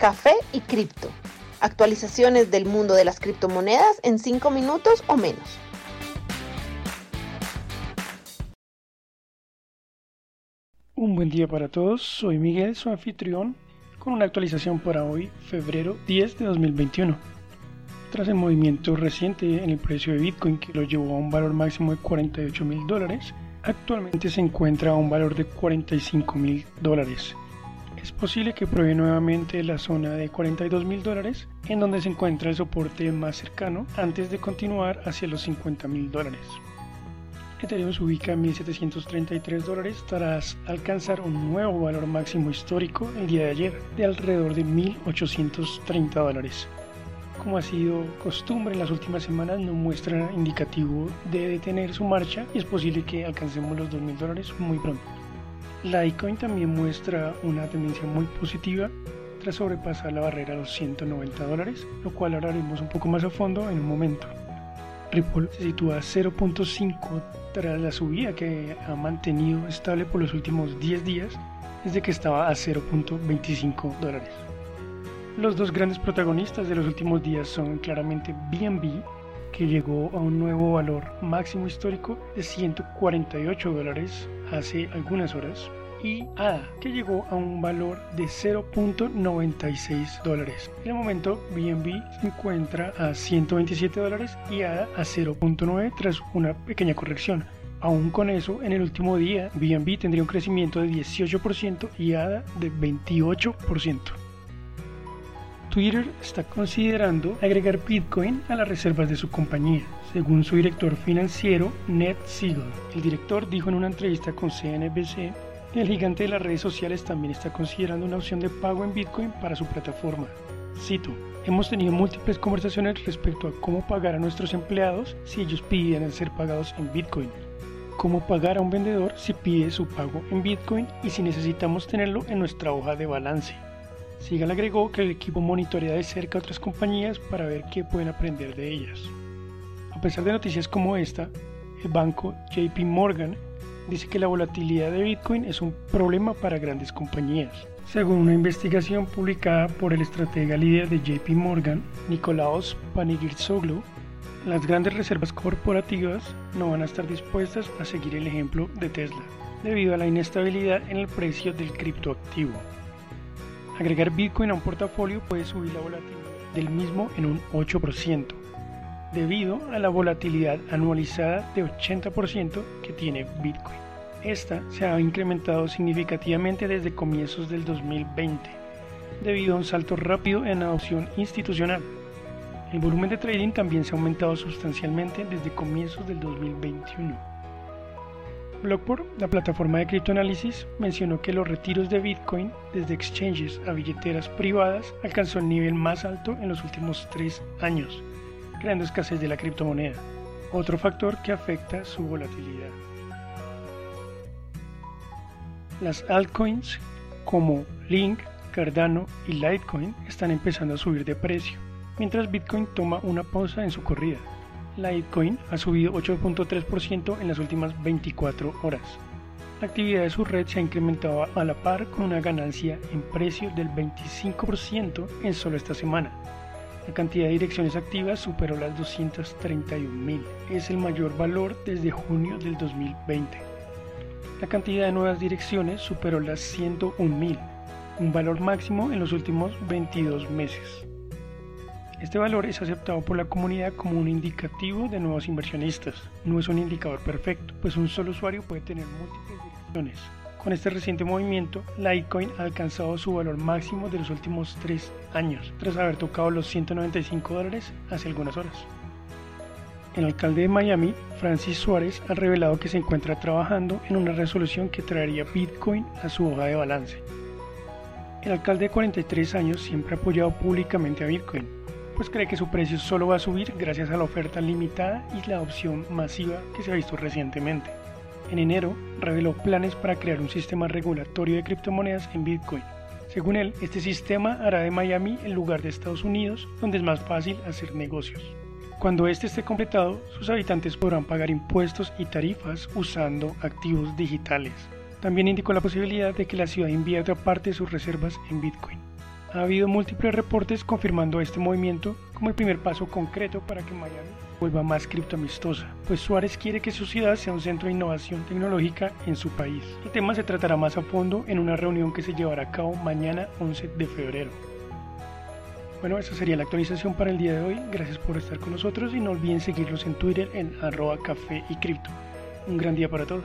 café y cripto. Actualizaciones del mundo de las criptomonedas en 5 minutos o menos. Un buen día para todos, soy Miguel, su anfitrión, con una actualización para hoy, febrero 10 de 2021. Tras el movimiento reciente en el precio de Bitcoin que lo llevó a un valor máximo de 48 mil dólares, actualmente se encuentra a un valor de 45 mil dólares. Es posible que pruebe nuevamente la zona de 42 mil dólares, en donde se encuentra el soporte más cercano antes de continuar hacia los 50 mil dólares. Ethereum se ubica en 1733 dólares tras alcanzar un nuevo valor máximo histórico el día de ayer de alrededor de 1830 dólares. Como ha sido costumbre en las últimas semanas, no muestra indicativo de detener su marcha y es posible que alcancemos los 2.000 dólares muy pronto. Litecoin también muestra una tendencia muy positiva tras sobrepasar la barrera de los 190 dólares, lo cual hablaremos un poco más a fondo en un momento. Ripple se sitúa a 0.5 tras la subida que ha mantenido estable por los últimos 10 días desde que estaba a 0.25 dólares. Los dos grandes protagonistas de los últimos días son claramente BNB, que llegó a un nuevo valor máximo histórico de 148 dólares hace algunas horas, y ADA, que llegó a un valor de 0.96 dólares. En el momento, BNB se encuentra a 127 dólares y ADA a 0.9 tras una pequeña corrección. Aún con eso, en el último día, BNB tendría un crecimiento de 18% y ADA de 28%. Twitter está considerando agregar Bitcoin a las reservas de su compañía, según su director financiero Ned Siegel. El director dijo en una entrevista con CNBC el gigante de las redes sociales también está considerando una opción de pago en Bitcoin para su plataforma. Cito, hemos tenido múltiples conversaciones respecto a cómo pagar a nuestros empleados si ellos pidieran ser pagados en Bitcoin, cómo pagar a un vendedor si pide su pago en Bitcoin y si necesitamos tenerlo en nuestra hoja de balance. Sigal agregó que el equipo monitorea de cerca a otras compañías para ver qué pueden aprender de ellas. A pesar de noticias como esta, el banco JP Morgan dice que la volatilidad de Bitcoin es un problema para grandes compañías. Según una investigación publicada por el estratega líder de JP Morgan, Nicolaos Panigirsoglou, las grandes reservas corporativas no van a estar dispuestas a seguir el ejemplo de Tesla, debido a la inestabilidad en el precio del criptoactivo. Agregar Bitcoin a un portafolio puede subir la volatilidad del mismo en un 8%, debido a la volatilidad anualizada de 80% que tiene Bitcoin. Esta se ha incrementado significativamente desde comienzos del 2020, debido a un salto rápido en adopción institucional. El volumen de trading también se ha aumentado sustancialmente desde comienzos del 2021. Blockport, la plataforma de criptoanálisis, mencionó que los retiros de Bitcoin desde exchanges a billeteras privadas alcanzó el nivel más alto en los últimos tres años, creando escasez de la criptomoneda, otro factor que afecta su volatilidad. Las altcoins como Link, Cardano y Litecoin están empezando a subir de precio, mientras Bitcoin toma una pausa en su corrida. Litecoin ha subido 8.3% en las últimas 24 horas. La actividad de su red se ha incrementado a la par con una ganancia en precio del 25% en solo esta semana. La cantidad de direcciones activas superó las 231.000. Es el mayor valor desde junio del 2020. La cantidad de nuevas direcciones superó las 101.000, un valor máximo en los últimos 22 meses. Este valor es aceptado por la comunidad como un indicativo de nuevos inversionistas. No es un indicador perfecto, pues un solo usuario puede tener múltiples direcciones. Con este reciente movimiento, Litecoin ha alcanzado su valor máximo de los últimos 3 años, tras haber tocado los 195 dólares hace algunas horas. El alcalde de Miami, Francis Suárez, ha revelado que se encuentra trabajando en una resolución que traería Bitcoin a su hoja de balance. El alcalde de 43 años siempre ha apoyado públicamente a Bitcoin, pues cree que su precio solo va a subir gracias a la oferta limitada y la adopción masiva que se ha visto recientemente. En enero, reveló planes para crear un sistema regulatorio de criptomonedas en Bitcoin. Según él, este sistema hará de Miami el lugar de Estados Unidos donde es más fácil hacer negocios. Cuando este esté completado, sus habitantes podrán pagar impuestos y tarifas usando activos digitales. También indicó la posibilidad de que la ciudad invierta parte de sus reservas en Bitcoin. Ha habido múltiples reportes confirmando este movimiento como el primer paso concreto para que Miami vuelva más criptoamistosa, pues Suárez quiere que su ciudad sea un centro de innovación tecnológica en su país. El tema se tratará más a fondo en una reunión que se llevará a cabo mañana 11 de febrero. Bueno, esa sería la actualización para el día de hoy. Gracias por estar con nosotros y no olviden seguirlos en Twitter en arroba café y cripto. Un gran día para todos.